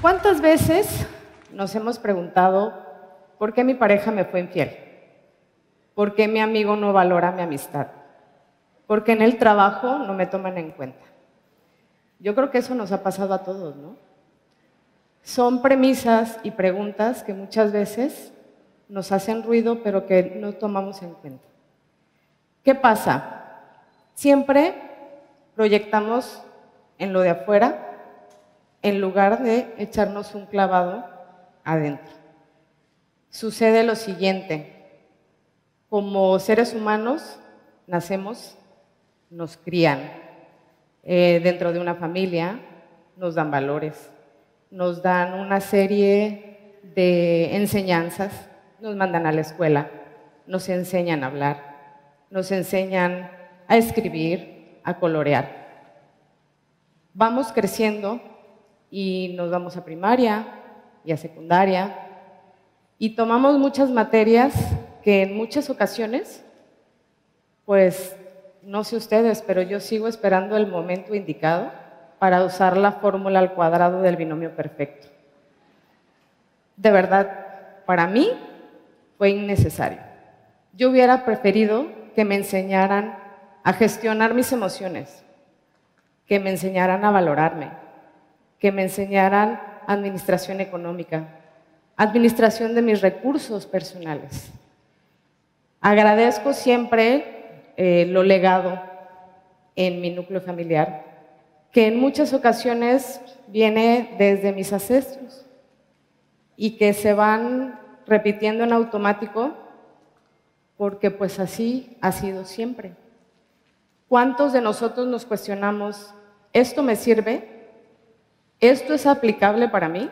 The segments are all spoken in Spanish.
¿Cuántas veces nos hemos preguntado por qué mi pareja me fue infiel? ¿Por qué mi amigo no valora mi amistad? ¿Por qué en el trabajo no me toman en cuenta? Yo creo que eso nos ha pasado a todos, ¿no? Son premisas y preguntas que muchas veces nos hacen ruido, pero que no tomamos en cuenta. ¿Qué pasa? Siempre proyectamos en lo de afuera en lugar de echarnos un clavado adentro. Sucede lo siguiente, como seres humanos nacemos, nos crían eh, dentro de una familia, nos dan valores, nos dan una serie de enseñanzas, nos mandan a la escuela, nos enseñan a hablar, nos enseñan a escribir, a colorear. Vamos creciendo y nos vamos a primaria y a secundaria y tomamos muchas materias que en muchas ocasiones, pues no sé ustedes, pero yo sigo esperando el momento indicado para usar la fórmula al cuadrado del binomio perfecto. De verdad, para mí fue innecesario. Yo hubiera preferido que me enseñaran a gestionar mis emociones, que me enseñaran a valorarme, que me enseñaran administración económica, administración de mis recursos personales. Agradezco siempre eh, lo legado en mi núcleo familiar, que en muchas ocasiones viene desde mis ancestros y que se van repitiendo en automático porque pues así ha sido siempre. ¿Cuántos de nosotros nos cuestionamos, ¿esto me sirve? ¿Esto es aplicable para mí?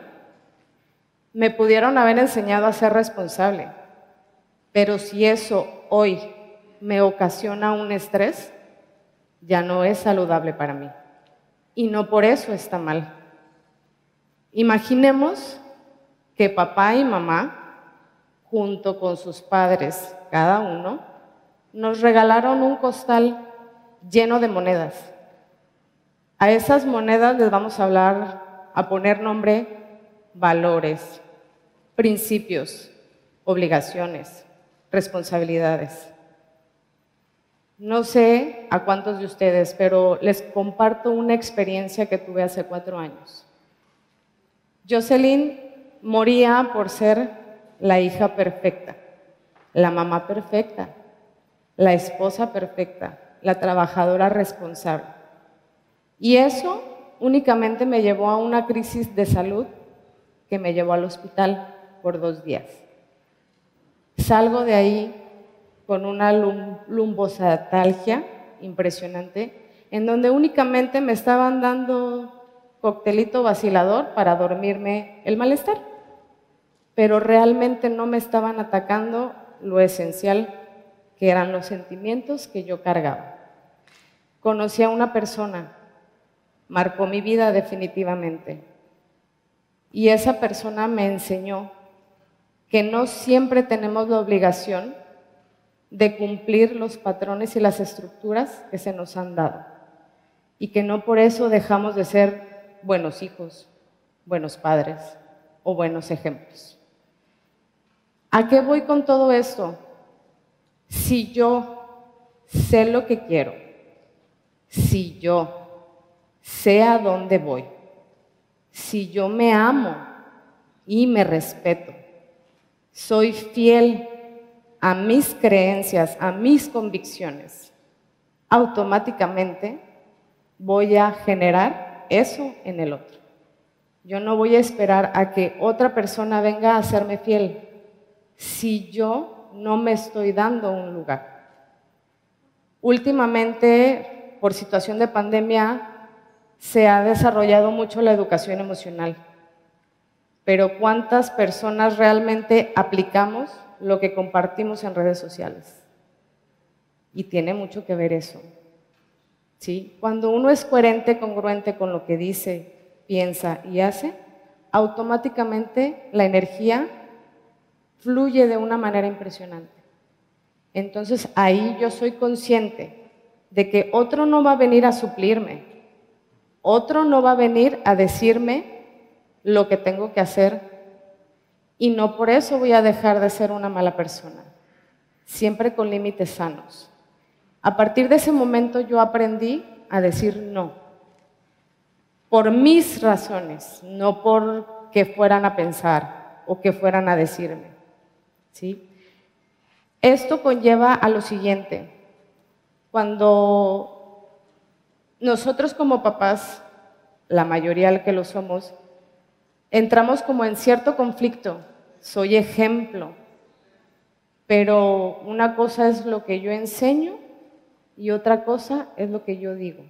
Me pudieron haber enseñado a ser responsable, pero si eso hoy me ocasiona un estrés, ya no es saludable para mí. Y no por eso está mal. Imaginemos que papá y mamá, junto con sus padres, cada uno, nos regalaron un costal lleno de monedas a esas monedas les vamos a hablar, a poner nombre, valores, principios, obligaciones, responsabilidades. No sé a cuántos de ustedes, pero les comparto una experiencia que tuve hace cuatro años. Jocelyn moría por ser la hija perfecta, la mamá perfecta, la esposa perfecta, la trabajadora responsable. Y eso únicamente me llevó a una crisis de salud que me llevó al hospital por dos días. Salgo de ahí con una lumbosatalgia impresionante, en donde únicamente me estaban dando coctelito vacilador para dormirme el malestar, pero realmente no me estaban atacando lo esencial que eran los sentimientos que yo cargaba. Conocí a una persona marcó mi vida definitivamente. Y esa persona me enseñó que no siempre tenemos la obligación de cumplir los patrones y las estructuras que se nos han dado. Y que no por eso dejamos de ser buenos hijos, buenos padres o buenos ejemplos. ¿A qué voy con todo esto? Si yo sé lo que quiero, si yo sé a dónde voy. Si yo me amo y me respeto, soy fiel a mis creencias, a mis convicciones, automáticamente voy a generar eso en el otro. Yo no voy a esperar a que otra persona venga a hacerme fiel si yo no me estoy dando un lugar. Últimamente, por situación de pandemia, se ha desarrollado mucho la educación emocional, pero ¿cuántas personas realmente aplicamos lo que compartimos en redes sociales? Y tiene mucho que ver eso. ¿Sí? Cuando uno es coherente, congruente con lo que dice, piensa y hace, automáticamente la energía fluye de una manera impresionante. Entonces ahí yo soy consciente de que otro no va a venir a suplirme, otro no va a venir a decirme lo que tengo que hacer y no por eso voy a dejar de ser una mala persona, siempre con límites sanos. A partir de ese momento yo aprendí a decir no, por mis razones, no por que fueran a pensar o que fueran a decirme. ¿sí? Esto conlleva a lo siguiente, cuando nosotros como papás, la mayoría que lo somos, entramos como en cierto conflicto. Soy ejemplo, pero una cosa es lo que yo enseño y otra cosa es lo que yo digo.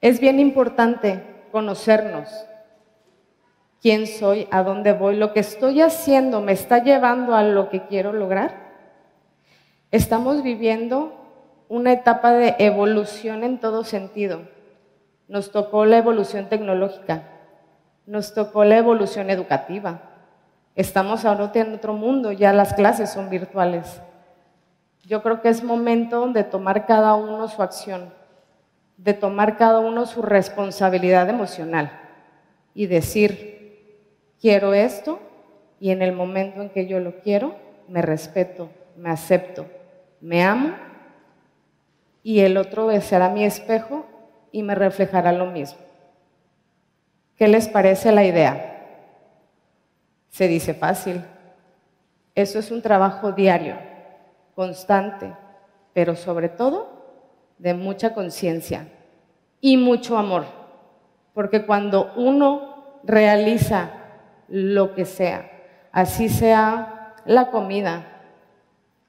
Es bien importante conocernos, quién soy, a dónde voy, lo que estoy haciendo me está llevando a lo que quiero lograr. Estamos viviendo una etapa de evolución en todo sentido. Nos tocó la evolución tecnológica, nos tocó la evolución educativa. Estamos ahora en otro mundo, ya las clases son virtuales. Yo creo que es momento de tomar cada uno su acción, de tomar cada uno su responsabilidad emocional y decir, quiero esto y en el momento en que yo lo quiero, me respeto, me acepto, me amo y el otro será mi espejo y me reflejará lo mismo. ¿Qué les parece la idea? Se dice fácil. Eso es un trabajo diario, constante, pero sobre todo de mucha conciencia y mucho amor. Porque cuando uno realiza lo que sea, así sea la comida,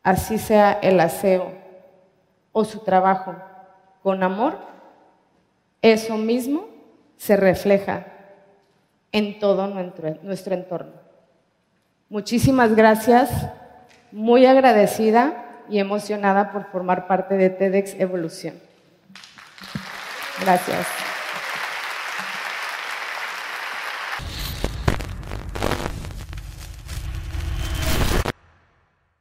así sea el aseo o su trabajo, con amor, eso mismo se refleja en todo nuestro entorno. Muchísimas gracias, muy agradecida y emocionada por formar parte de TEDx Evolución. Gracias.